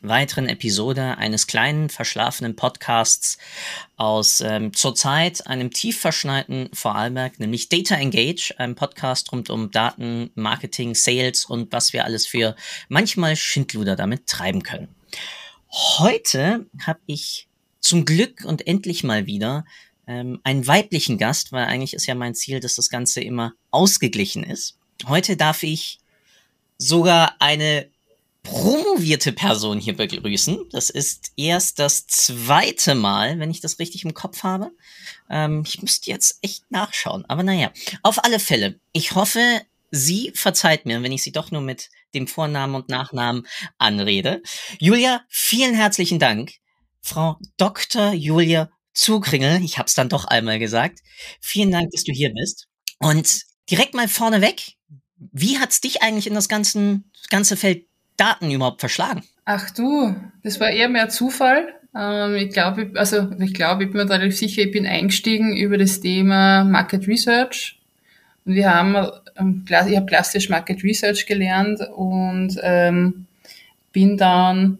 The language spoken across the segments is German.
weiteren Episode eines kleinen verschlafenen Podcasts aus ähm, zurzeit einem tief verschneiten Vorarlberg, nämlich Data Engage, ein Podcast rund um Daten, Marketing, Sales und was wir alles für manchmal Schindluder damit treiben können. Heute habe ich zum Glück und endlich mal wieder ähm, einen weiblichen Gast, weil eigentlich ist ja mein Ziel, dass das Ganze immer ausgeglichen ist. Heute darf ich sogar eine promovierte Person hier begrüßen. Das ist erst das zweite Mal, wenn ich das richtig im Kopf habe. Ähm, ich müsste jetzt echt nachschauen. Aber naja, auf alle Fälle. Ich hoffe, sie verzeiht mir, wenn ich sie doch nur mit dem Vornamen und Nachnamen anrede. Julia, vielen herzlichen Dank. Frau Dr. Julia Zugringel, ich habe es dann doch einmal gesagt. Vielen Dank, dass du hier bist. Und direkt mal vorneweg, wie hat's dich eigentlich in das ganze, ganze Feld Daten überhaupt verschlagen? Ach du, das war eher mehr Zufall. Ähm, ich glaube, also ich glaube, ich bin mir relativ sicher, ich bin eingestiegen über das Thema Market Research. Und wir haben, ähm, ich habe klassisch Market Research gelernt und ähm, bin dann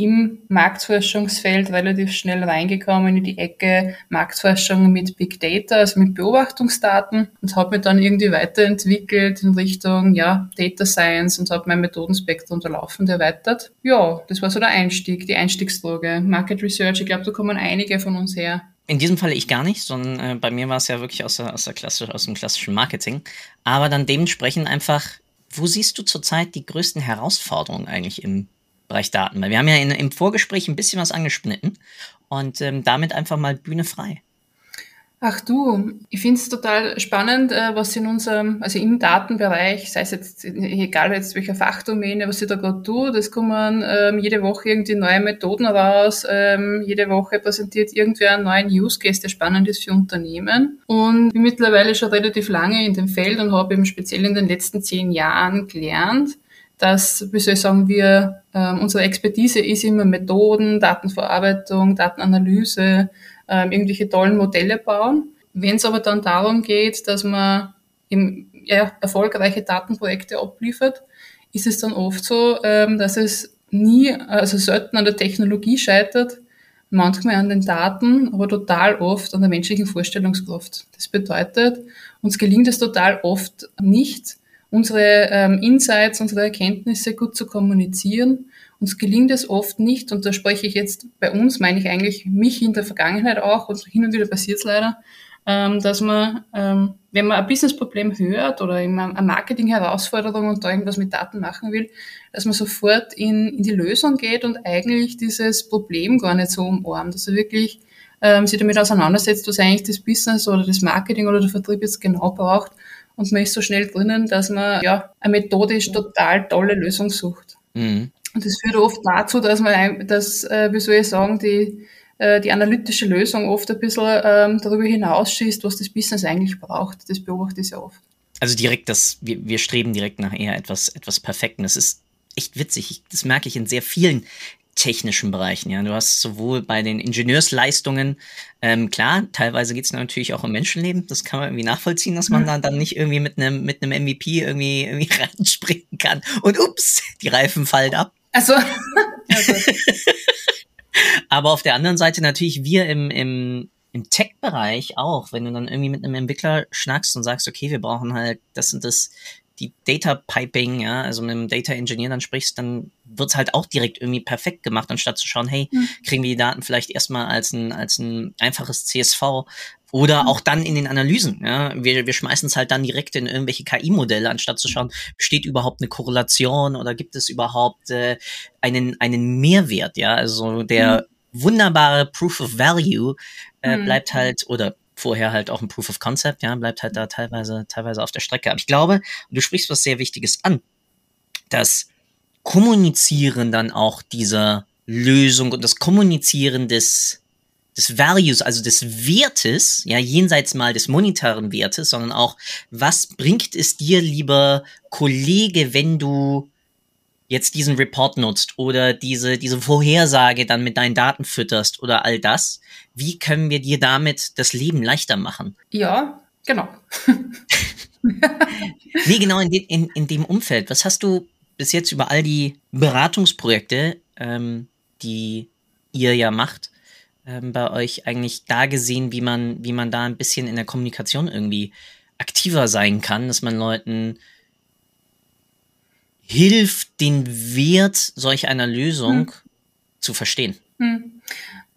im Marktforschungsfeld relativ schnell reingekommen in die Ecke Marktforschung mit Big Data, also mit Beobachtungsdaten und habe mich dann irgendwie weiterentwickelt in Richtung ja, Data Science und habe mein Methodenspektrum da laufend erweitert. Ja, das war so der Einstieg, die Einstiegsdroge. Market Research, ich glaube, da kommen einige von uns her. In diesem Falle ich gar nicht, sondern äh, bei mir war es ja wirklich aus, der, aus, der klassisch, aus dem klassischen Marketing. Aber dann dementsprechend einfach, wo siehst du zurzeit die größten Herausforderungen eigentlich im Bereich Daten. Weil wir haben ja in, im Vorgespräch ein bisschen was angeschnitten und ähm, damit einfach mal Bühne frei. Ach du, ich finde es total spannend, äh, was in unserem, also im Datenbereich, sei es jetzt, egal jetzt welcher Fachdomäne, was ich da gerade tue, das kommen ähm, jede Woche irgendwie neue Methoden raus, ähm, jede Woche präsentiert irgendwer einen neuen Use Case, der spannend ist für Unternehmen. Und bin mittlerweile schon relativ lange in dem Feld und habe eben speziell in den letzten zehn Jahren gelernt, dass, wie soll ich sagen, wir, äh, unsere Expertise ist immer Methoden, Datenverarbeitung, Datenanalyse, äh, irgendwelche tollen Modelle bauen. Wenn es aber dann darum geht, dass man im, ja, erfolgreiche Datenprojekte abliefert, ist es dann oft so, ähm, dass es nie, also selten an der Technologie scheitert, manchmal an den Daten, aber total oft an der menschlichen Vorstellungskraft. Das bedeutet, uns gelingt es total oft nicht, unsere ähm, Insights, unsere Erkenntnisse gut zu kommunizieren. Uns gelingt es oft nicht, und da spreche ich jetzt bei uns, meine ich eigentlich mich in der Vergangenheit auch, und hin und wieder passiert es leider, ähm, dass man, ähm, wenn man ein Businessproblem hört oder eine Marketing-Herausforderung und da irgendwas mit Daten machen will, dass man sofort in, in die Lösung geht und eigentlich dieses Problem gar nicht so umarmt. Also wirklich ähm, sich damit auseinandersetzt, was eigentlich das Business oder das Marketing oder der Vertrieb jetzt genau braucht und man ist so schnell drinnen, dass man ja eine methodisch total tolle Lösung sucht. Mhm. Und das führt oft dazu, dass man, dass, äh, wie soll ich sagen, die, äh, die analytische Lösung oft ein bisschen ähm, darüber hinausschießt, was das Business eigentlich braucht. Das beobachte ich sehr oft. Also direkt das, wir, wir streben direkt nach eher etwas, etwas Perfekten. Das ist echt witzig. Ich, das merke ich in sehr vielen technischen Bereichen. Ja, du hast sowohl bei den Ingenieursleistungen, ähm, klar, teilweise geht es natürlich auch um Menschenleben. Das kann man irgendwie nachvollziehen, dass man mhm. da dann nicht irgendwie mit einem mit einem MVP irgendwie irgendwie reinspringen kann und ups, die Reifen fallen ab. Also, also. aber auf der anderen Seite natürlich wir im im im Tech-Bereich auch, wenn du dann irgendwie mit einem Entwickler schnackst und sagst, okay, wir brauchen halt das und das die Data Piping, ja, also mit einem Data Engineer dann sprichst, dann wird's halt auch direkt irgendwie perfekt gemacht, anstatt zu schauen, hey, mhm. kriegen wir die Daten vielleicht erstmal als ein, als ein einfaches CSV oder mhm. auch dann in den Analysen. Ja, wir, wir schmeißen es halt dann direkt in irgendwelche KI-Modelle, anstatt zu schauen, besteht überhaupt eine Korrelation oder gibt es überhaupt äh, einen, einen Mehrwert, ja, also der mhm. wunderbare Proof of Value äh, mhm. bleibt halt, oder vorher halt auch ein Proof of Concept, ja, bleibt halt da teilweise, teilweise auf der Strecke. Aber ich glaube, du sprichst was sehr Wichtiges an, dass Kommunizieren dann auch dieser Lösung und das Kommunizieren des, des Values, also des Wertes, ja, jenseits mal des monetären Wertes, sondern auch, was bringt es dir, lieber Kollege, wenn du jetzt diesen Report nutzt oder diese, diese Vorhersage dann mit deinen Daten fütterst oder all das, wie können wir dir damit das Leben leichter machen? Ja, genau. nee, genau in, de, in, in dem Umfeld. Was hast du bis jetzt über all die Beratungsprojekte, ähm, die ihr ja macht, ähm, bei euch eigentlich da gesehen, wie man, wie man da ein bisschen in der Kommunikation irgendwie aktiver sein kann, dass man Leuten hilft, den Wert solch einer Lösung hm. zu verstehen. Hm.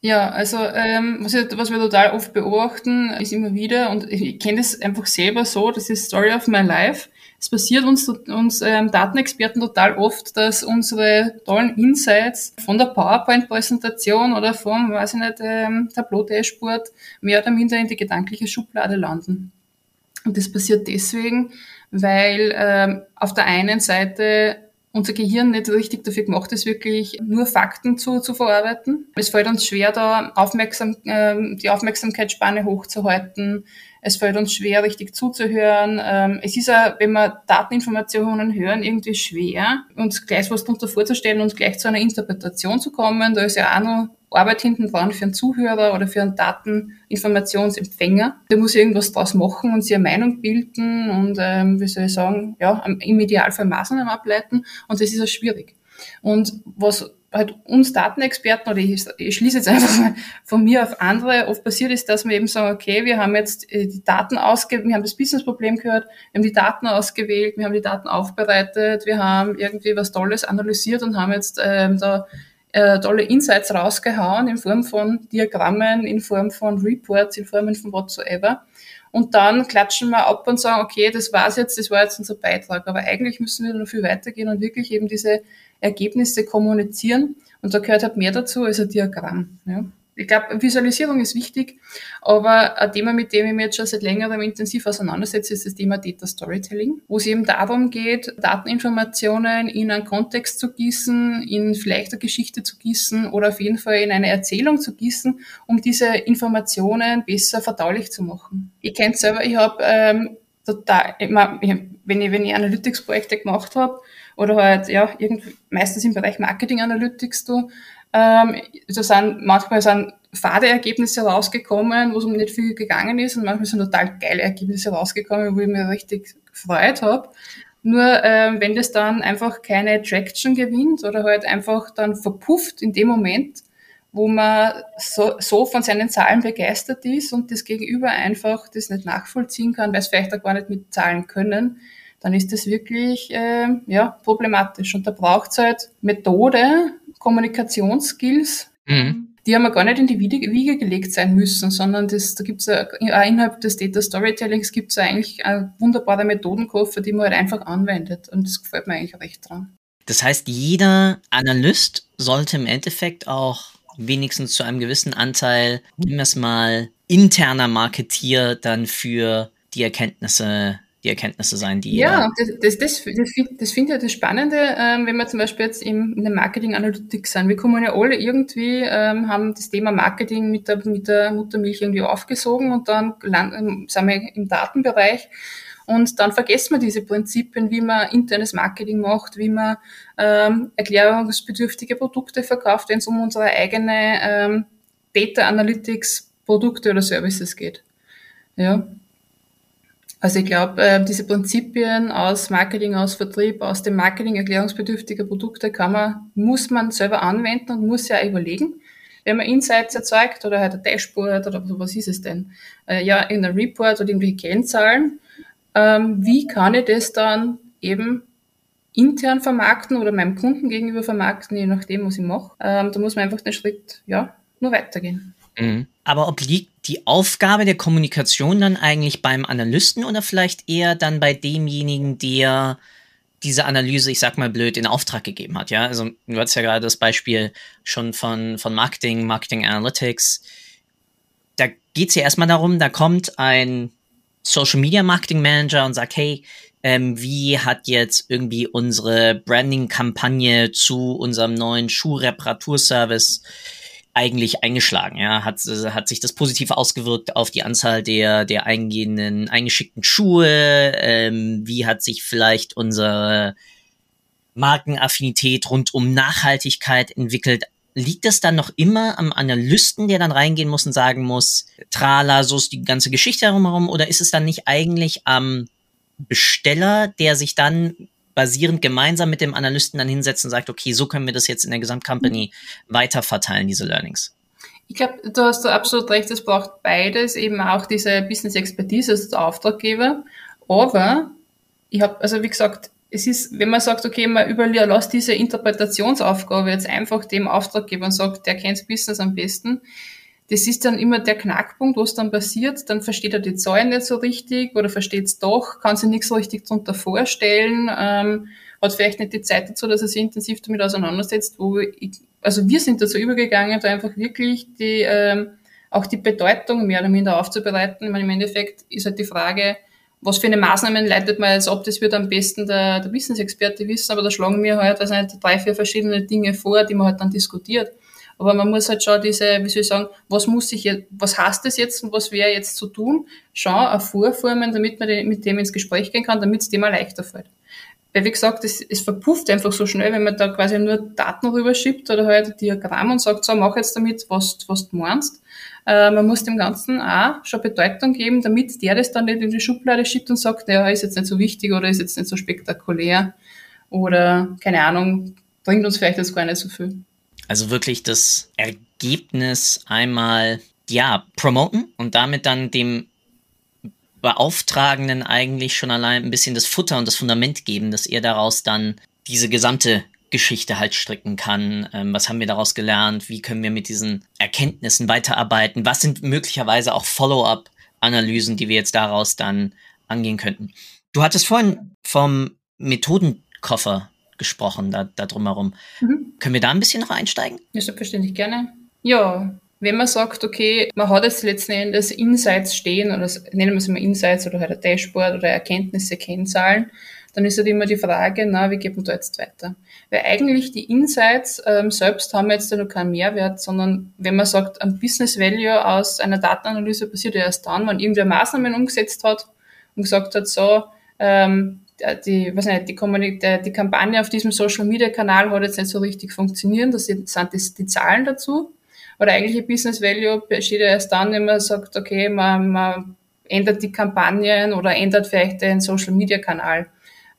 Ja, also ähm, was, was wir total oft beobachten, ist immer wieder, und ich kenne das einfach selber so, das ist Story of my life. Es passiert uns, uns ähm, Datenexperten total oft, dass unsere tollen Insights von der PowerPoint-Präsentation oder vom, weiß ich nicht, ähm, Tableau-Dashboard mehr oder minder in die gedankliche Schublade landen. Und das passiert deswegen, weil ähm, auf der einen Seite unser Gehirn nicht richtig dafür gemacht ist, wirklich nur Fakten zu, zu verarbeiten. Es fällt uns schwer, da aufmerksam, äh, die Aufmerksamkeitsspanne hochzuhalten. Es fällt uns schwer, richtig zuzuhören. Ähm, es ist ja, wenn wir Dateninformationen hören, irgendwie schwer, uns gleich was darunter vorzustellen und gleich zu einer Interpretation zu kommen. Da ist ja auch noch Arbeit hinten dran für einen Zuhörer oder für einen Dateninformationsempfänger. Der muss irgendwas draus machen und sich eine Meinung bilden und, ähm, wie soll ich sagen, ja, im Idealfall Maßnahmen ableiten. Und das ist ja schwierig. Und was halt uns Datenexperten, oder ich, ich schließe jetzt einfach mal von mir auf andere, oft passiert ist, dass wir eben sagen, okay, wir haben jetzt äh, die Daten ausgewählt, wir haben das Businessproblem gehört, wir haben die Daten ausgewählt, wir haben die Daten aufbereitet, wir haben irgendwie was Tolles analysiert und haben jetzt ähm, da äh, tolle Insights rausgehauen in Form von Diagrammen, in Form von Reports, in Form von whatsoever. Und dann klatschen wir ab und sagen, okay, das war's jetzt, das war jetzt unser Beitrag. Aber eigentlich müssen wir noch viel weitergehen und wirklich eben diese Ergebnisse kommunizieren. Und da gehört halt mehr dazu als ein Diagramm. Ja ich glaube, Visualisierung ist wichtig, aber ein Thema, mit dem ich mich jetzt schon seit längerem intensiv auseinandersetze, ist das Thema Data Storytelling, wo es eben darum geht, Dateninformationen in einen Kontext zu gießen, in vielleicht eine Geschichte zu gießen oder auf jeden Fall in eine Erzählung zu gießen, um diese Informationen besser verdaulich zu machen. Ich kenne selber, ich habe ähm, total, ich mein, wenn ich, wenn ich Analytics-Projekte gemacht habe, oder halt, ja, irgendwie, meistens im Bereich Marketing Analytics, du, ähm, da sind manchmal sind fade Ergebnisse rausgekommen, wo es um nicht viel gegangen ist und manchmal sind total geile Ergebnisse rausgekommen, wo ich mir richtig gefreut habe. Nur ähm, wenn das dann einfach keine Traction gewinnt oder halt einfach dann verpufft in dem Moment, wo man so, so von seinen Zahlen begeistert ist und das Gegenüber einfach das nicht nachvollziehen kann, weil es vielleicht auch gar nicht mit Zahlen können, dann ist das wirklich äh, ja, problematisch. Und da braucht es halt Methode, Kommunikationsskills, mhm. die haben gar nicht in die Wiege gelegt sein müssen, sondern das, da gibt es auch innerhalb des Data Storytellings gibt es eigentlich eine wunderbare Methodenkoffer, die man halt einfach anwendet. Und das gefällt mir eigentlich recht dran. Das heißt, jeder Analyst sollte im Endeffekt auch wenigstens zu einem gewissen Anteil, nehmen wir es mal, interner Marketier dann für die Erkenntnisse die Erkenntnisse sein, die Ja, das, das, das, das, finde ich das Spannende, ähm, wenn wir zum Beispiel jetzt im, in der Marketing Analytics sind. Wir kommen ja alle irgendwie, ähm, haben das Thema Marketing mit der, mit der Muttermilch irgendwie aufgesogen und dann landen, sind wir im Datenbereich und dann vergessen wir diese Prinzipien, wie man internes Marketing macht, wie man ähm, erklärungsbedürftige Produkte verkauft, wenn es um unsere eigene ähm, Data Analytics Produkte oder Services geht. Ja. Also ich glaube, äh, diese Prinzipien aus Marketing, aus Vertrieb, aus dem Marketing erklärungsbedürftiger Produkte kann man, muss man selber anwenden und muss ja überlegen, wenn man Insights erzeugt oder halt ein Dashboard oder so, was ist es denn? Äh, ja, in einem Report oder irgendwie Kennzahlen. Ähm, wie kann ich das dann eben intern vermarkten oder meinem Kunden gegenüber vermarkten, je nachdem, was ich mache? Ähm, da muss man einfach den Schritt, ja, nur weitergehen. Mhm. Aber obliegt die Aufgabe der Kommunikation dann eigentlich beim Analysten oder vielleicht eher dann bei demjenigen, der diese Analyse, ich sag mal blöd, in Auftrag gegeben hat, ja? Also du hattest ja gerade das Beispiel schon von, von Marketing, Marketing Analytics. Da geht es ja erstmal darum, da kommt ein Social Media Marketing Manager und sage, hey, ähm, wie hat jetzt irgendwie unsere Branding-Kampagne zu unserem neuen Schuhreparaturservice eigentlich eingeschlagen? Ja, hat, hat sich das positiv ausgewirkt auf die Anzahl der, der eingehenden, eingeschickten Schuhe? Ähm, wie hat sich vielleicht unsere Markenaffinität rund um Nachhaltigkeit entwickelt? Liegt es dann noch immer am Analysten, der dann reingehen muss und sagen muss, trala, so ist die ganze Geschichte herum, oder ist es dann nicht eigentlich am Besteller, der sich dann basierend gemeinsam mit dem Analysten dann hinsetzt und sagt, okay, so können wir das jetzt in der Gesamtcompany weiter verteilen, diese Learnings? Ich glaube, du hast da absolut recht, es braucht beides, eben auch diese Business Expertise als Auftraggeber. Aber ich habe, also wie gesagt, es ist, wenn man sagt, okay, man überlässt diese Interpretationsaufgabe jetzt einfach dem Auftraggeber und sagt, der kennt Business am besten, das ist dann immer der Knackpunkt, was dann passiert. Dann versteht er die Zahlen nicht so richtig oder versteht es doch, kann sich nichts so richtig darunter vorstellen, ähm, hat vielleicht nicht die Zeit dazu, dass er sich intensiv damit auseinandersetzt. Wo ich, also wir sind dazu übergegangen, da einfach wirklich die, ähm, auch die Bedeutung mehr oder minder aufzubereiten. Ich meine, im Endeffekt ist halt die Frage, was für eine Maßnahmen leitet man jetzt ab, das wird am besten der, der Wissensexperte wissen, aber da schlagen wir halt also drei, vier verschiedene Dinge vor, die man halt dann diskutiert. Aber man muss halt schon diese, wie soll ich sagen, was muss ich jetzt, was heißt das jetzt und was wäre jetzt zu tun, schon auch vorformen, damit man mit dem ins Gespräch gehen kann, damit es dem auch leichter fällt. Weil wie gesagt, es, es verpufft einfach so schnell, wenn man da quasi nur Daten rüberschiebt oder halt ein Diagramm und sagt, so, mach jetzt damit, was, was du meinst. Äh, man muss dem Ganzen auch schon Bedeutung geben, damit der das dann nicht in die Schublade schiebt und sagt, ja, ist jetzt nicht so wichtig oder ist jetzt nicht so spektakulär oder, keine Ahnung, bringt uns vielleicht jetzt gar nicht so viel. Also wirklich das Ergebnis einmal, ja, promoten und damit dann dem Beauftragenden eigentlich schon allein ein bisschen das Futter und das Fundament geben, dass er daraus dann diese gesamte Geschichte halt stricken kann. Ähm, was haben wir daraus gelernt? Wie können wir mit diesen Erkenntnissen weiterarbeiten? Was sind möglicherweise auch Follow-up-Analysen, die wir jetzt daraus dann angehen könnten? Du hattest vorhin vom Methodenkoffer gesprochen, da, da drumherum. Mhm. Können wir da ein bisschen noch einsteigen? Ja, selbstverständlich gerne. Ja, wenn man sagt, okay, man hat jetzt letzten Endes Insights stehen, oder nennen wir es immer Insights oder halt ein Dashboard oder Erkenntnisse, Kennzahlen, dann ist halt immer die Frage, na, wie geht man da jetzt weiter? Weil eigentlich die Insights ähm, selbst haben jetzt ja noch keinen Mehrwert, sondern wenn man sagt, ein Business Value aus einer Datenanalyse passiert ja erst dann, wenn irgendwer Maßnahmen umgesetzt hat und gesagt hat, so, ähm, die, was nicht, die, die, die Kampagne auf diesem Social Media Kanal hat jetzt nicht so richtig funktioniert, das sind, sind die, die Zahlen dazu. Oder eigentlich Business Value besteht ja erst dann, wenn man sagt, okay, man, man ändert die Kampagnen oder ändert vielleicht den Social Media Kanal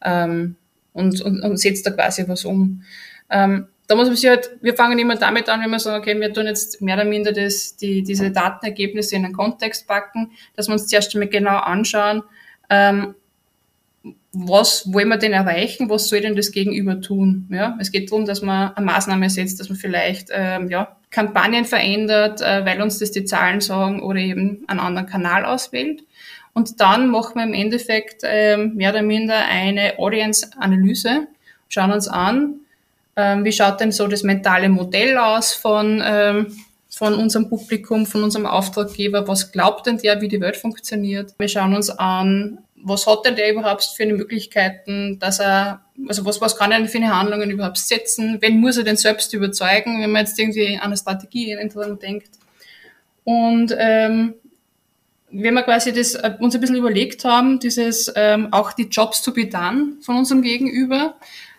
ähm, und, und, und setzt da quasi was um. Ähm, da muss man sich halt, wir fangen immer damit an, wenn wir sagen, okay, wir tun jetzt mehr oder minder das, die, diese Datenergebnisse in einen Kontext packen, dass wir uns zuerst einmal genau anschauen, ähm, was wollen wir denn erreichen, was soll denn das Gegenüber tun? Ja, es geht darum, dass man eine Maßnahme setzt, dass man vielleicht ähm, ja, Kampagnen verändert, äh, weil uns das die Zahlen sagen oder eben einen anderen Kanal auswählt. Und dann machen wir im Endeffekt ähm, mehr oder minder eine Audience-Analyse, schauen uns an, ähm, wie schaut denn so das mentale Modell aus von, ähm, von unserem Publikum, von unserem Auftraggeber, was glaubt denn der, wie die Welt funktioniert. Wir schauen uns an, was hat denn der überhaupt für eine Möglichkeiten, dass er, also was, was kann er denn für eine Handlungen überhaupt setzen? Wen muss er denn selbst überzeugen, wenn man jetzt irgendwie an eine Strategie dran denkt? Und ähm, wenn wir quasi das äh, uns ein bisschen überlegt haben, dieses ähm, auch die Jobs to be done von unserem Gegenüber,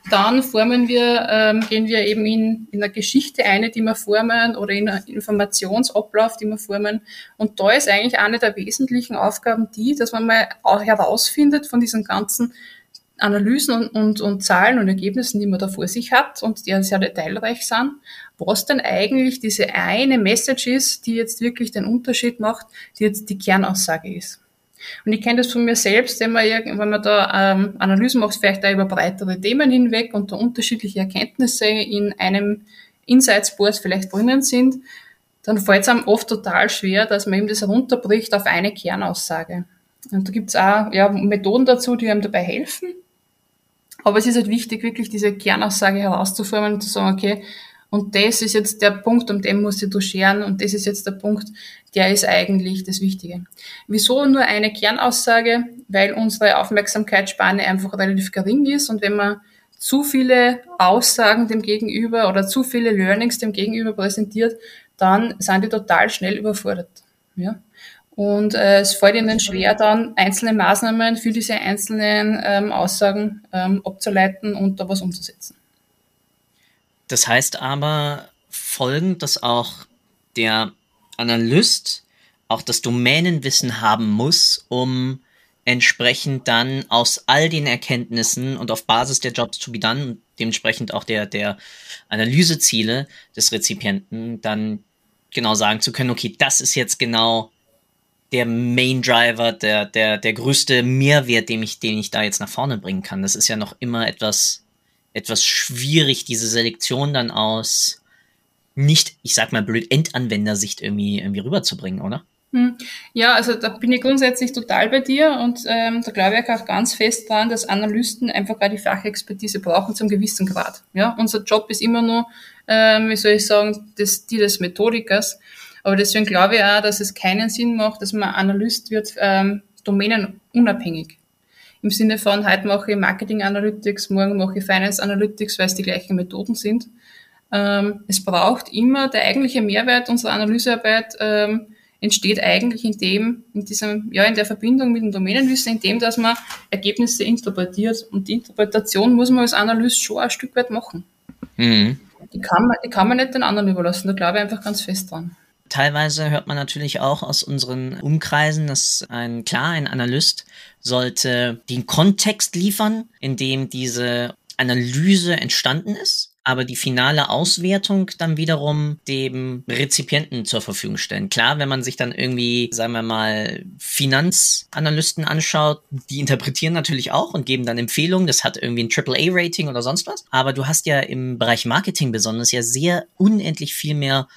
dann formen wir, ähm, gehen wir eben in, in eine Geschichte eine, die wir formen oder in einen Informationsablauf, die wir formen. Und da ist eigentlich eine der wesentlichen Aufgaben die, dass man mal auch herausfindet von diesen ganzen Analysen und, und, und Zahlen und Ergebnissen, die man da vor sich hat und die ja sehr detailreich sind, was denn eigentlich diese eine Message ist, die jetzt wirklich den Unterschied macht, die jetzt die Kernaussage ist. Und ich kenne das von mir selbst, wenn man, wenn man da ähm, Analysen macht, vielleicht da über breitere Themen hinweg und da unterschiedliche Erkenntnisse in einem Insights-Board vielleicht drinnen sind, dann fällt es einem oft total schwer, dass man eben das runterbricht auf eine Kernaussage. Und da gibt es auch ja, Methoden dazu, die einem dabei helfen. Aber es ist halt wichtig, wirklich diese Kernaussage herauszuformen und zu sagen, okay, Und das ist jetzt der Punkt, um den muss ich du scheren und das ist jetzt der Punkt, der ist eigentlich das Wichtige. Wieso nur eine Kernaussage? Weil unsere Aufmerksamkeitsspanne einfach relativ gering ist und wenn man zu viele Aussagen dem Gegenüber oder zu viele Learnings dem Gegenüber präsentiert, dann sind die total schnell überfordert. Ja? Und äh, es fällt ihnen schwer, dann einzelne Maßnahmen für diese einzelnen ähm, Aussagen ähm, abzuleiten und da was umzusetzen. Das heißt aber folgend, dass auch der Analyst auch das Domänenwissen haben muss, um entsprechend dann aus all den Erkenntnissen und auf Basis der Jobs to be done und dementsprechend auch der, der Analyseziele des Rezipienten dann genau sagen zu können, okay, das ist jetzt genau der Main Driver, der, der, der größte Mehrwert, den ich, den ich da jetzt nach vorne bringen kann. Das ist ja noch immer etwas, etwas schwierig, diese Selektion dann aus nicht, ich sag mal blöd, Endanwendersicht irgendwie, irgendwie rüberzubringen, oder? Hm. Ja, also da bin ich grundsätzlich total bei dir und ähm, da glaube ich auch ganz fest dran, dass Analysten einfach gerade die Fachexpertise brauchen zum gewissen Grad. Ja, unser Job ist immer nur, ähm, wie soll ich sagen, das, die des Methodikers. Aber deswegen glaube ich auch, dass es keinen Sinn macht, dass man Analyst wird, ähm, domänenunabhängig. Im Sinne von, heute mache ich Marketing Analytics, morgen mache ich Finance Analytics, weil es die gleichen Methoden sind. Ähm, es braucht immer der eigentliche Mehrwert unserer Analysearbeit, ähm, entsteht eigentlich in dem, in diesem, ja, in der Verbindung mit dem Domänenwissen, in dem, dass man Ergebnisse interpretiert. Und die Interpretation muss man als Analyst schon ein Stück weit machen. Mhm. Die kann man, die kann man nicht den anderen überlassen. Da glaube ich einfach ganz fest dran. Teilweise hört man natürlich auch aus unseren Umkreisen, dass ein, klar, ein Analyst sollte den Kontext liefern, in dem diese Analyse entstanden ist aber die finale Auswertung dann wiederum dem Rezipienten zur Verfügung stellen. Klar, wenn man sich dann irgendwie, sagen wir mal, Finanzanalysten anschaut, die interpretieren natürlich auch und geben dann Empfehlungen. Das hat irgendwie ein AAA-Rating oder sonst was. Aber du hast ja im Bereich Marketing besonders ja sehr unendlich viel mehr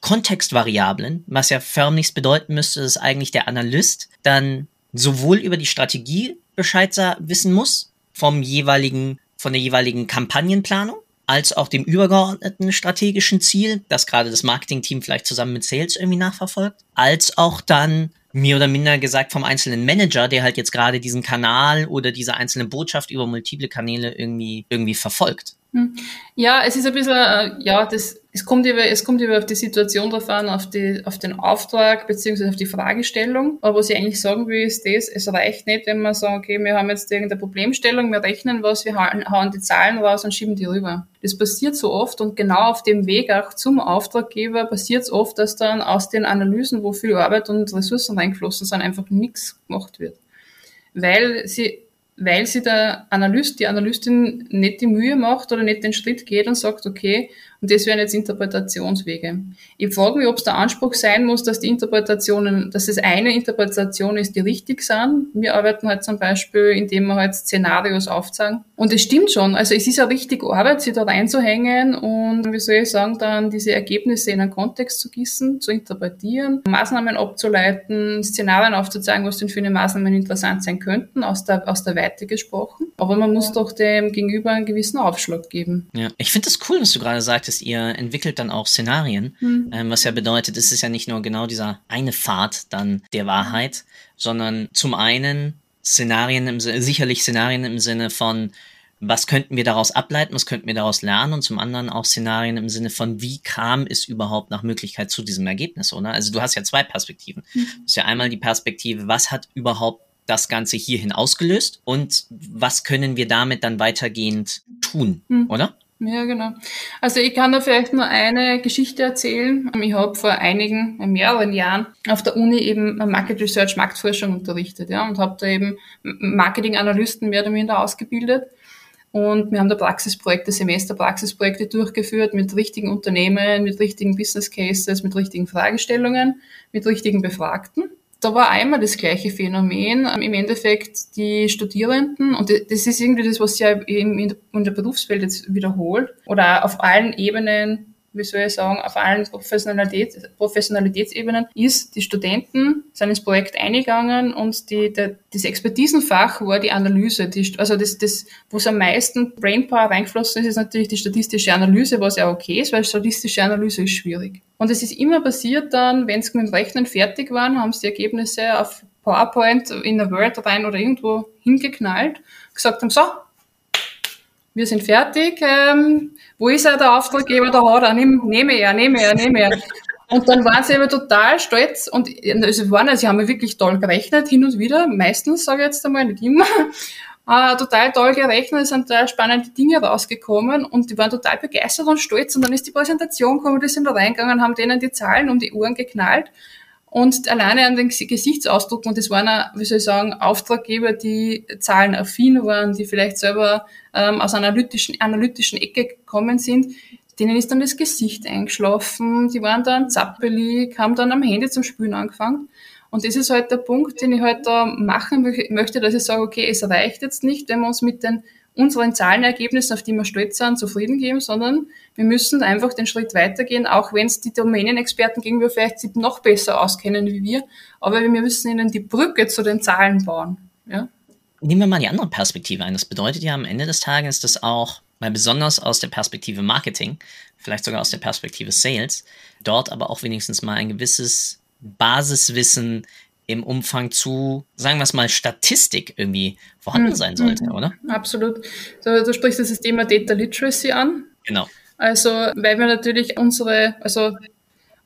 Kontextvariablen, was ja förmlichst bedeuten müsste, dass eigentlich der Analyst dann sowohl über die Strategie Bescheid wissen muss, vom jeweiligen, von der jeweiligen Kampagnenplanung, als auch dem übergeordneten strategischen Ziel, das gerade das Marketingteam vielleicht zusammen mit Sales irgendwie nachverfolgt, als auch dann mehr oder minder gesagt vom einzelnen Manager, der halt jetzt gerade diesen Kanal oder diese einzelne Botschaft über multiple Kanäle irgendwie, irgendwie verfolgt. Ja, es ist ein bisschen, äh, ja, das, es kommt über, es kommt über auf die Situation drauf an, auf die, auf den Auftrag, beziehungsweise auf die Fragestellung. Aber was ich eigentlich sagen will, ist das, es reicht nicht, wenn wir sagen, okay, wir haben jetzt irgendeine Problemstellung, wir rechnen was, wir hauen die Zahlen raus und schieben die rüber. Das passiert so oft und genau auf dem Weg auch zum Auftraggeber passiert es oft, dass dann aus den Analysen, wo viel Arbeit und Ressourcen reingeflossen sind, einfach nichts gemacht wird. Weil sie weil sie der Analyst, die Analystin nicht die Mühe macht oder nicht den Schritt geht und sagt, okay, und das wären jetzt Interpretationswege. Ich frage mich, ob es der Anspruch sein muss, dass die Interpretationen, dass es eine Interpretation ist, die richtig sind. Wir arbeiten halt zum Beispiel, indem wir halt Szenarios aufzeigen. Und es stimmt schon. Also es ist ja richtig Arbeit, sich da reinzuhängen und, wie soll ich sagen, dann diese Ergebnisse in einen Kontext zu gießen, zu interpretieren, Maßnahmen abzuleiten, Szenarien aufzuzeigen, was denn für eine Maßnahmen interessant sein könnten, aus der, aus der Weite gesprochen. Aber man muss doch dem Gegenüber einen gewissen Aufschlag geben. Ja, ich finde das cool, was du gerade sagst sagtest, ihr entwickelt dann auch Szenarien, mhm. ähm, was ja bedeutet, es ist ja nicht nur genau dieser eine Pfad dann der Wahrheit, sondern zum einen Szenarien, im, sicherlich Szenarien im Sinne von, was könnten wir daraus ableiten, was könnten wir daraus lernen und zum anderen auch Szenarien im Sinne von, wie kam es überhaupt nach Möglichkeit zu diesem Ergebnis, oder? Also du hast ja zwei Perspektiven. Mhm. Du hast ja einmal die Perspektive, was hat überhaupt das Ganze hierhin ausgelöst und was können wir damit dann weitergehend tun, mhm. oder? Ja, genau. Also ich kann da vielleicht nur eine Geschichte erzählen. Ich habe vor einigen, mehreren Jahren auf der Uni eben Market Research, Marktforschung unterrichtet, ja, und habe da eben Marketinganalysten mehr oder minder ausgebildet. Und wir haben da Praxisprojekte, Semesterpraxisprojekte durchgeführt mit richtigen Unternehmen, mit richtigen Business Cases, mit richtigen Fragestellungen, mit richtigen Befragten da war einmal das gleiche Phänomen. Im Endeffekt die Studierenden, und das ist irgendwie das, was sich ja in der Berufswelt jetzt wiederholt, oder auf allen Ebenen wie soll ich sagen, auf allen Professionalität, Professionalitätsebenen ist, die Studenten sind ins Projekt eingegangen und die, der, das Expertisenfach war die Analyse. Die, also das, das, wo es am meisten Brainpower reingeflossen ist, ist natürlich die statistische Analyse, was ja okay ist, weil statistische Analyse ist schwierig. Und es ist immer passiert dann, wenn sie mit dem Rechnen fertig waren, haben sie die Ergebnisse auf PowerPoint in der Word rein oder irgendwo hingeknallt, gesagt haben, so, wir sind fertig, ähm, wo ist er, der Auftraggeber, der hat er, nimm, nehme er, nehme er, nehme er. Und dann waren sie aber total stolz und also waren, also sie haben wirklich toll gerechnet, hin und wieder, meistens, sage ich jetzt einmal, nicht immer, äh, total toll gerechnet, es sind total spannende Dinge rausgekommen und die waren total begeistert und stolz. Und dann ist die Präsentation gekommen, die sind da reingegangen, haben denen die Zahlen um die Uhren geknallt und alleine an den Gesichtsausdruck, und das waren, auch, wie soll ich sagen, Auftraggeber, die zahlenaffin waren, die vielleicht selber ähm, aus einer analytischen, analytischen Ecke gekommen sind, denen ist dann das Gesicht eingeschlafen, die waren dann zappelig, haben dann am Handy zum Spülen angefangen. Und das ist halt der Punkt, den ich halt da machen möchte, dass ich sage, okay, es reicht jetzt nicht, wenn wir uns mit den unseren Zahlenergebnissen, auf die wir stolz sind, zufrieden geben, sondern wir müssen einfach den Schritt weitergehen, auch wenn es die Domänenexperten gegenüber vielleicht noch besser auskennen wie wir, aber wir müssen ihnen die Brücke zu den Zahlen bauen. Ja? Nehmen wir mal die andere Perspektive ein. Das bedeutet ja am Ende des Tages, dass auch, mal besonders aus der Perspektive Marketing, vielleicht sogar aus der Perspektive Sales, dort aber auch wenigstens mal ein gewisses Basiswissen im Umfang zu, sagen wir es mal, Statistik irgendwie vorhanden hm, sein sollte, mhm. oder? Absolut. Du, du sprichst das Thema Data Literacy an. Genau. Also, weil wir natürlich unsere, also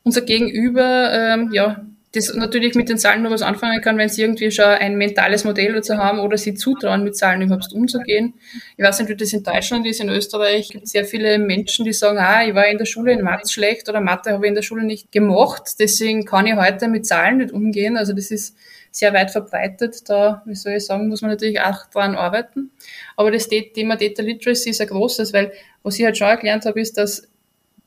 unser Gegenüber, ähm, ja, das natürlich mit den Zahlen nur was anfangen kann, wenn sie irgendwie schon ein mentales Modell dazu haben oder sie zutrauen, mit Zahlen überhaupt umzugehen. Ich weiß nicht, wie das in Deutschland ist. In Österreich gibt es sehr viele Menschen, die sagen, ah, ich war in der Schule in Mathe schlecht oder Mathe habe ich in der Schule nicht gemacht, deswegen kann ich heute mit Zahlen nicht umgehen. Also das ist sehr weit verbreitet. Da, wie soll ich sagen, muss man natürlich auch dran arbeiten. Aber das Thema Data Literacy ist ein großes, weil was ich halt schon erklärt habe, ist, dass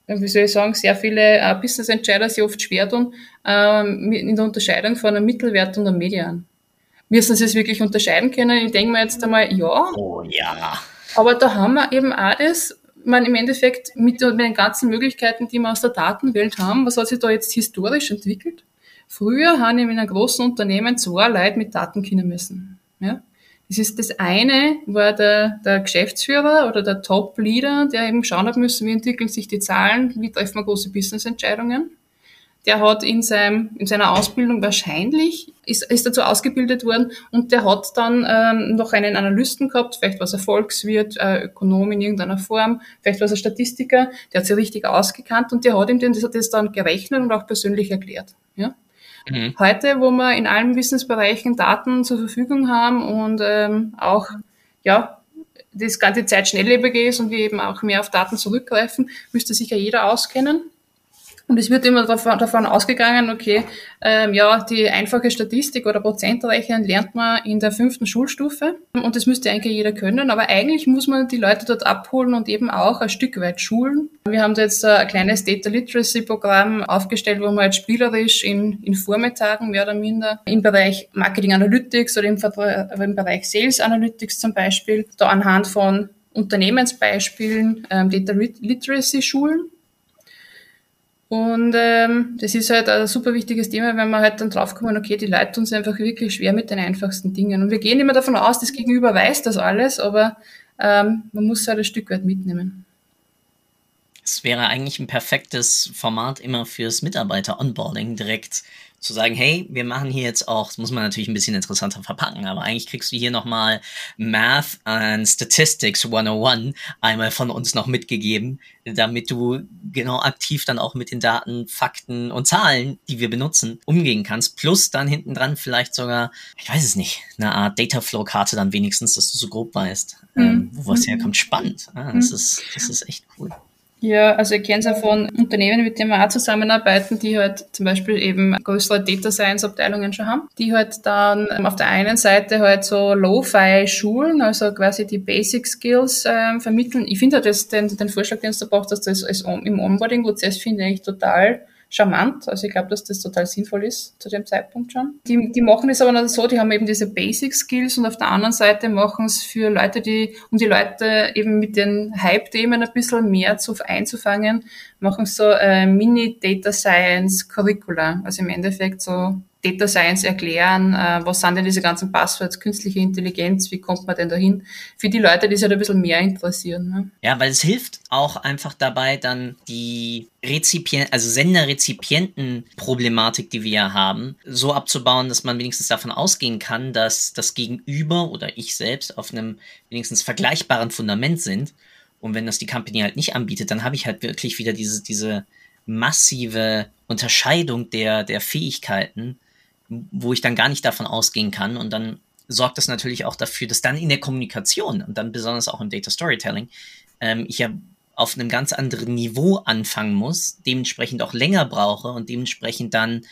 wie soll ich sagen, sehr viele äh, Business-Entscheider sich oft schwer tun ähm, in der Unterscheidung von einem Mittelwert und einem Median. Müssen sie es wirklich unterscheiden können? Ich denke mir jetzt einmal, ja. Oh ja. Aber da haben wir eben auch das, man im Endeffekt mit, mit den ganzen Möglichkeiten, die wir aus der Datenwelt haben, was hat sich da jetzt historisch entwickelt? Früher haben in einem großen Unternehmen zwei Leute mit Daten können müssen. Ja? Das ist das eine, war der, der Geschäftsführer oder der Top-Leader, der eben schauen hat müssen, wie entwickeln sich die Zahlen, wie treffen wir große Business-Entscheidungen. Der hat in, seinem, in seiner Ausbildung wahrscheinlich, ist, ist dazu ausgebildet worden und der hat dann ähm, noch einen Analysten gehabt, vielleicht was er Volkswirt, äh, Ökonom in irgendeiner Form, vielleicht was er Statistiker, der hat sich richtig ausgekannt und der hat ihm das, das dann gerechnet und auch persönlich erklärt. Ja? Mhm. Heute, wo wir in allen Wissensbereichen Daten zur Verfügung haben und ähm, auch ja das ganze Zeit schnelllebiger ist und wir eben auch mehr auf Daten zurückgreifen, müsste sich ja jeder auskennen. Und es wird immer davon, ausgegangen, okay, ähm, ja, die einfache Statistik oder Prozentrechnen lernt man in der fünften Schulstufe. Und das müsste eigentlich jeder können, aber eigentlich muss man die Leute dort abholen und eben auch ein Stück weit schulen. Wir haben da jetzt ein kleines Data Literacy Programm aufgestellt, wo man jetzt spielerisch in, in Vormittagen mehr oder minder im Bereich Marketing Analytics oder im, im Bereich Sales Analytics zum Beispiel, da anhand von Unternehmensbeispielen ähm, Data Literacy schulen und ähm, das ist halt ein super wichtiges Thema, wenn wir halt dann draufkommen, okay, die Leute tun sich einfach wirklich schwer mit den einfachsten Dingen. Und wir gehen immer davon aus, das Gegenüber weiß das alles, aber ähm, man muss halt ein Stück weit mitnehmen. Es wäre eigentlich ein perfektes Format immer fürs Mitarbeiter-Onboarding direkt zu sagen, hey, wir machen hier jetzt auch, das muss man natürlich ein bisschen interessanter verpacken, aber eigentlich kriegst du hier nochmal Math and Statistics 101 einmal von uns noch mitgegeben, damit du genau aktiv dann auch mit den Daten, Fakten und Zahlen, die wir benutzen, umgehen kannst. Plus dann hinten dran vielleicht sogar, ich weiß es nicht, eine Art Dataflow-Karte dann wenigstens, dass du so grob weißt, mhm. ähm, wo was herkommt. Spannend. Ah, das, mhm. ist, das ist echt cool. Ja, also ich kenne es ja von Unternehmen, mit denen wir auch zusammenarbeiten, die halt zum Beispiel eben größere Data Science Abteilungen schon haben, die halt dann auf der einen Seite halt so Lo-Fi Schulen, also quasi die Basic Skills ähm, vermitteln. Ich finde halt das, den, den Vorschlag, den du brauchst, dass das im Onboarding-Prozess finde ich total charmant. Also ich glaube, dass das total sinnvoll ist zu dem Zeitpunkt schon. Die, die machen es aber noch so, die haben eben diese Basic Skills und auf der anderen Seite machen es für Leute, die, um die Leute eben mit den Hype-Themen ein bisschen mehr zu einzufangen, machen so äh, Mini-Data Science Curricula. Also im Endeffekt so Data Science erklären, äh, was sind denn diese ganzen Passwords, künstliche Intelligenz, wie kommt man denn dahin? Für die Leute, die sich halt ein bisschen mehr interessieren. Ne? Ja, weil es hilft auch einfach dabei, dann die Rezipien also Sender-Rezipienten-Problematik, die wir ja haben, so abzubauen, dass man wenigstens davon ausgehen kann, dass das Gegenüber oder ich selbst auf einem wenigstens vergleichbaren Fundament sind. Und wenn das die Company halt nicht anbietet, dann habe ich halt wirklich wieder diese, diese massive Unterscheidung der, der Fähigkeiten, wo ich dann gar nicht davon ausgehen kann. Und dann sorgt das natürlich auch dafür, dass dann in der Kommunikation und dann besonders auch im Data Storytelling ähm, ich ja auf einem ganz anderen Niveau anfangen muss, dementsprechend auch länger brauche und dementsprechend dann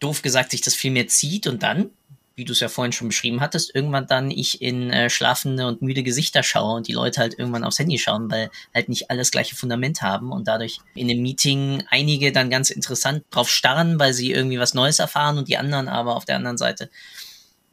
doof gesagt sich das viel mehr zieht und dann wie du es ja vorhin schon beschrieben hattest, irgendwann dann ich in äh, schlafende und müde Gesichter schaue und die Leute halt irgendwann aufs Handy schauen, weil halt nicht alles gleiche Fundament haben und dadurch in einem Meeting einige dann ganz interessant drauf starren, weil sie irgendwie was Neues erfahren und die anderen aber auf der anderen Seite.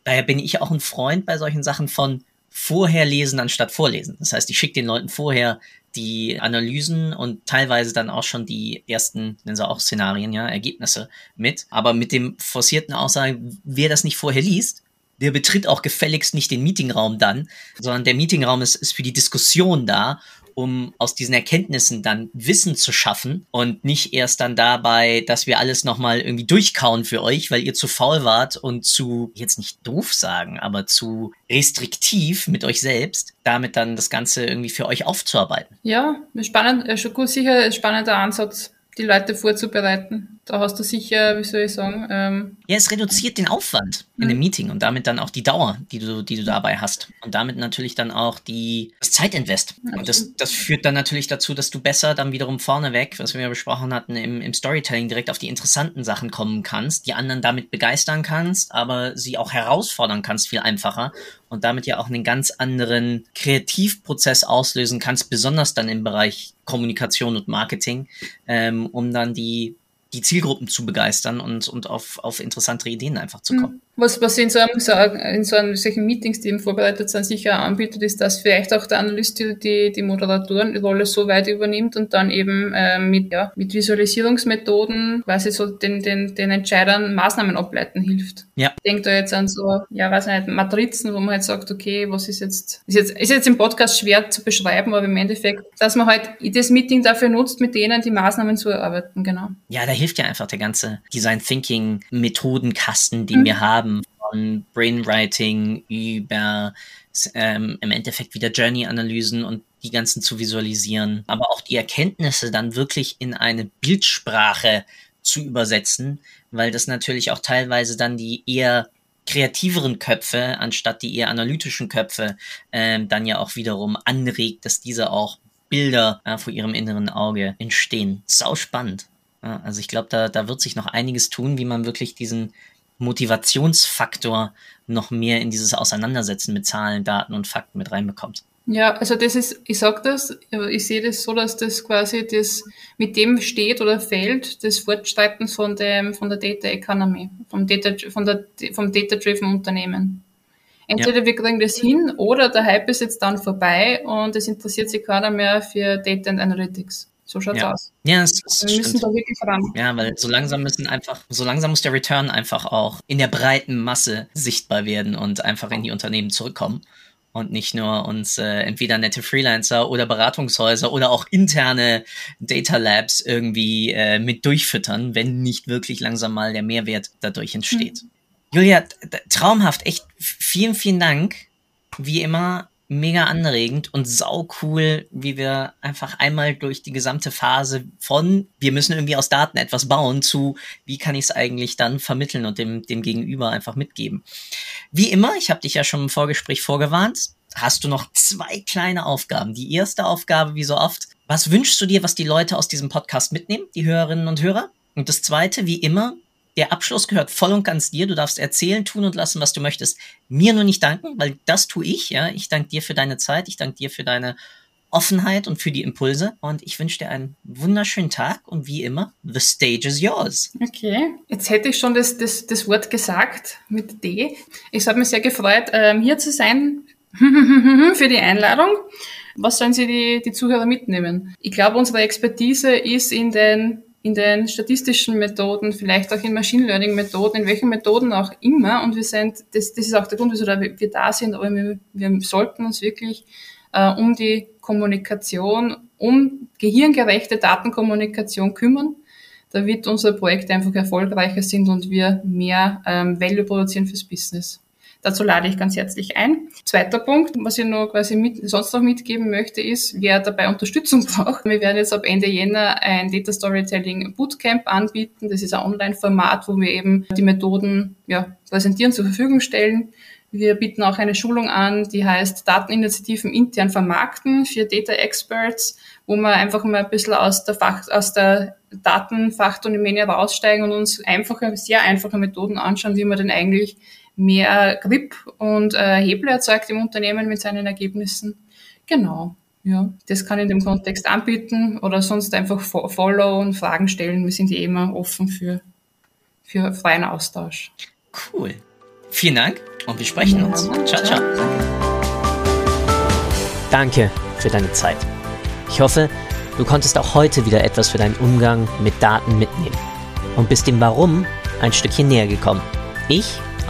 Daher bin ich auch ein Freund bei solchen Sachen von vorher lesen anstatt vorlesen. Das heißt, ich schicke den Leuten vorher die Analysen und teilweise dann auch schon die ersten, nennen sie auch Szenarien, ja, Ergebnisse mit. Aber mit dem forcierten Aussagen, wer das nicht vorher liest, der betritt auch gefälligst nicht den Meetingraum dann, sondern der Meetingraum ist, ist für die Diskussion da um aus diesen Erkenntnissen dann Wissen zu schaffen und nicht erst dann dabei, dass wir alles nochmal irgendwie durchkauen für euch, weil ihr zu faul wart und zu, jetzt nicht doof sagen, aber zu restriktiv mit euch selbst, damit dann das Ganze irgendwie für euch aufzuarbeiten. Ja, spannend, äh, schon sicher ein spannender Ansatz, die Leute vorzubereiten da hast du sicher, wie soll ich sagen. Ähm, ja, es reduziert den Aufwand in dem Meeting und damit dann auch die Dauer, die du, die du dabei hast. Und damit natürlich dann auch die, das Zeitinvest. Und das, das führt dann natürlich dazu, dass du besser dann wiederum vorneweg, was wir ja besprochen hatten, im, im Storytelling direkt auf die interessanten Sachen kommen kannst, die anderen damit begeistern kannst, aber sie auch herausfordern kannst, viel einfacher. Und damit ja auch einen ganz anderen Kreativprozess auslösen kannst, besonders dann im Bereich Kommunikation und Marketing, ähm, um dann die die Zielgruppen zu begeistern und, und auf, auf interessantere Ideen einfach zu kommen. Was, was in so einem, so, in so einem solchen Meetings, die eben vorbereitet sind, sicher anbietet, ist, dass vielleicht auch der Analyst die, die, die Moderatorenrolle so weit übernimmt und dann eben äh, mit, ja, mit Visualisierungsmethoden quasi so den, den, den Entscheidern Maßnahmen ableiten hilft. Ja. Ich denke da jetzt an so, ja, weiß nicht, Matrizen, wo man halt sagt, okay, was ist jetzt, ist jetzt, ist jetzt im Podcast schwer zu beschreiben, aber im Endeffekt, dass man halt das Meeting dafür nutzt, mit denen die Maßnahmen zu erarbeiten, genau. Ja, da hilft ja einfach der ganze Design Thinking Methodenkasten, den mhm. wir haben, von Brainwriting über ähm, im Endeffekt wieder Journey-Analysen und die ganzen zu visualisieren, aber auch die Erkenntnisse dann wirklich in eine Bildsprache zu übersetzen, weil das natürlich auch teilweise dann die eher kreativeren Köpfe anstatt die eher analytischen Köpfe ähm, dann ja auch wiederum anregt, dass diese auch Bilder äh, vor ihrem inneren Auge entstehen. Sau spannend. Ja, also ich glaube, da, da wird sich noch einiges tun, wie man wirklich diesen Motivationsfaktor noch mehr in dieses Auseinandersetzen mit Zahlen, Daten und Fakten mit reinbekommt. Ja, also das ist, ich sag das, ich sehe das so, dass das quasi das mit dem steht oder fällt, das Fortschreiten von dem, von der Data Economy, vom Data, von der, vom Data-Driven Unternehmen. Entweder ja. wir kriegen das hin oder der Hype ist jetzt dann vorbei und es interessiert sich keiner mehr für Data and Analytics. So schaut's ja. aus. Ja, es, es wir müssen da wirklich ran. Ja, weil so langsam müssen einfach, so langsam muss der Return einfach auch in der breiten Masse sichtbar werden und einfach in die Unternehmen zurückkommen und nicht nur uns äh, entweder nette Freelancer oder Beratungshäuser oder auch interne Data Labs irgendwie äh, mit durchfüttern, wenn nicht wirklich langsam mal der Mehrwert dadurch entsteht. Mhm. Julia, traumhaft, echt vielen, vielen Dank. Wie immer mega anregend und sau cool, wie wir einfach einmal durch die gesamte Phase von wir müssen irgendwie aus Daten etwas bauen zu wie kann ich es eigentlich dann vermitteln und dem, dem Gegenüber einfach mitgeben. Wie immer, ich habe dich ja schon im Vorgespräch vorgewarnt, hast du noch zwei kleine Aufgaben. Die erste Aufgabe, wie so oft, was wünschst du dir, was die Leute aus diesem Podcast mitnehmen, die Hörerinnen und Hörer? Und das zweite, wie immer, der Abschluss gehört voll und ganz dir. Du darfst erzählen, tun und lassen, was du möchtest. Mir nur nicht danken, weil das tue ich. Ja, ich danke dir für deine Zeit. Ich danke dir für deine Offenheit und für die Impulse. Und ich wünsche dir einen wunderschönen Tag und wie immer, the stage is yours. Okay, jetzt hätte ich schon das, das, das Wort gesagt mit D. Ich habe mich sehr gefreut, ähm, hier zu sein für die Einladung. Was sollen Sie die, die Zuhörer mitnehmen? Ich glaube, unsere Expertise ist in den in den statistischen Methoden, vielleicht auch in Machine Learning Methoden, in welchen Methoden auch immer. Und wir sind, das, das ist auch der Grund, wieso wir da sind, aber wir, wir sollten uns wirklich äh, um die Kommunikation, um gehirngerechte Datenkommunikation kümmern, damit unsere Projekte einfach erfolgreicher sind und wir mehr ähm, Value produzieren fürs Business. Dazu lade ich ganz herzlich ein. Zweiter Punkt, was ich noch quasi mit, sonst noch mitgeben möchte, ist, wer dabei Unterstützung braucht. Wir werden jetzt ab Ende Jänner ein Data Storytelling Bootcamp anbieten. Das ist ein Online-Format, wo wir eben die Methoden ja, präsentieren, zur Verfügung stellen. Wir bieten auch eine Schulung an, die heißt Dateninitiativen intern vermarkten für Data Experts, wo wir einfach mal ein bisschen aus der Fach, aus der Datenfachdomäne raussteigen und uns einfache, sehr einfache Methoden anschauen, wie man denn eigentlich mehr Grip und äh, Hebel erzeugt im Unternehmen mit seinen Ergebnissen. Genau. Ja, das kann ich in dem Kontext anbieten oder sonst einfach follow und Fragen stellen. Wir sind eh immer offen für, für freien Austausch. Cool. Vielen Dank und wir sprechen ja, uns. Ciao, ciao. Danke für deine Zeit. Ich hoffe, du konntest auch heute wieder etwas für deinen Umgang mit Daten mitnehmen und bist dem Warum ein Stückchen näher gekommen. Ich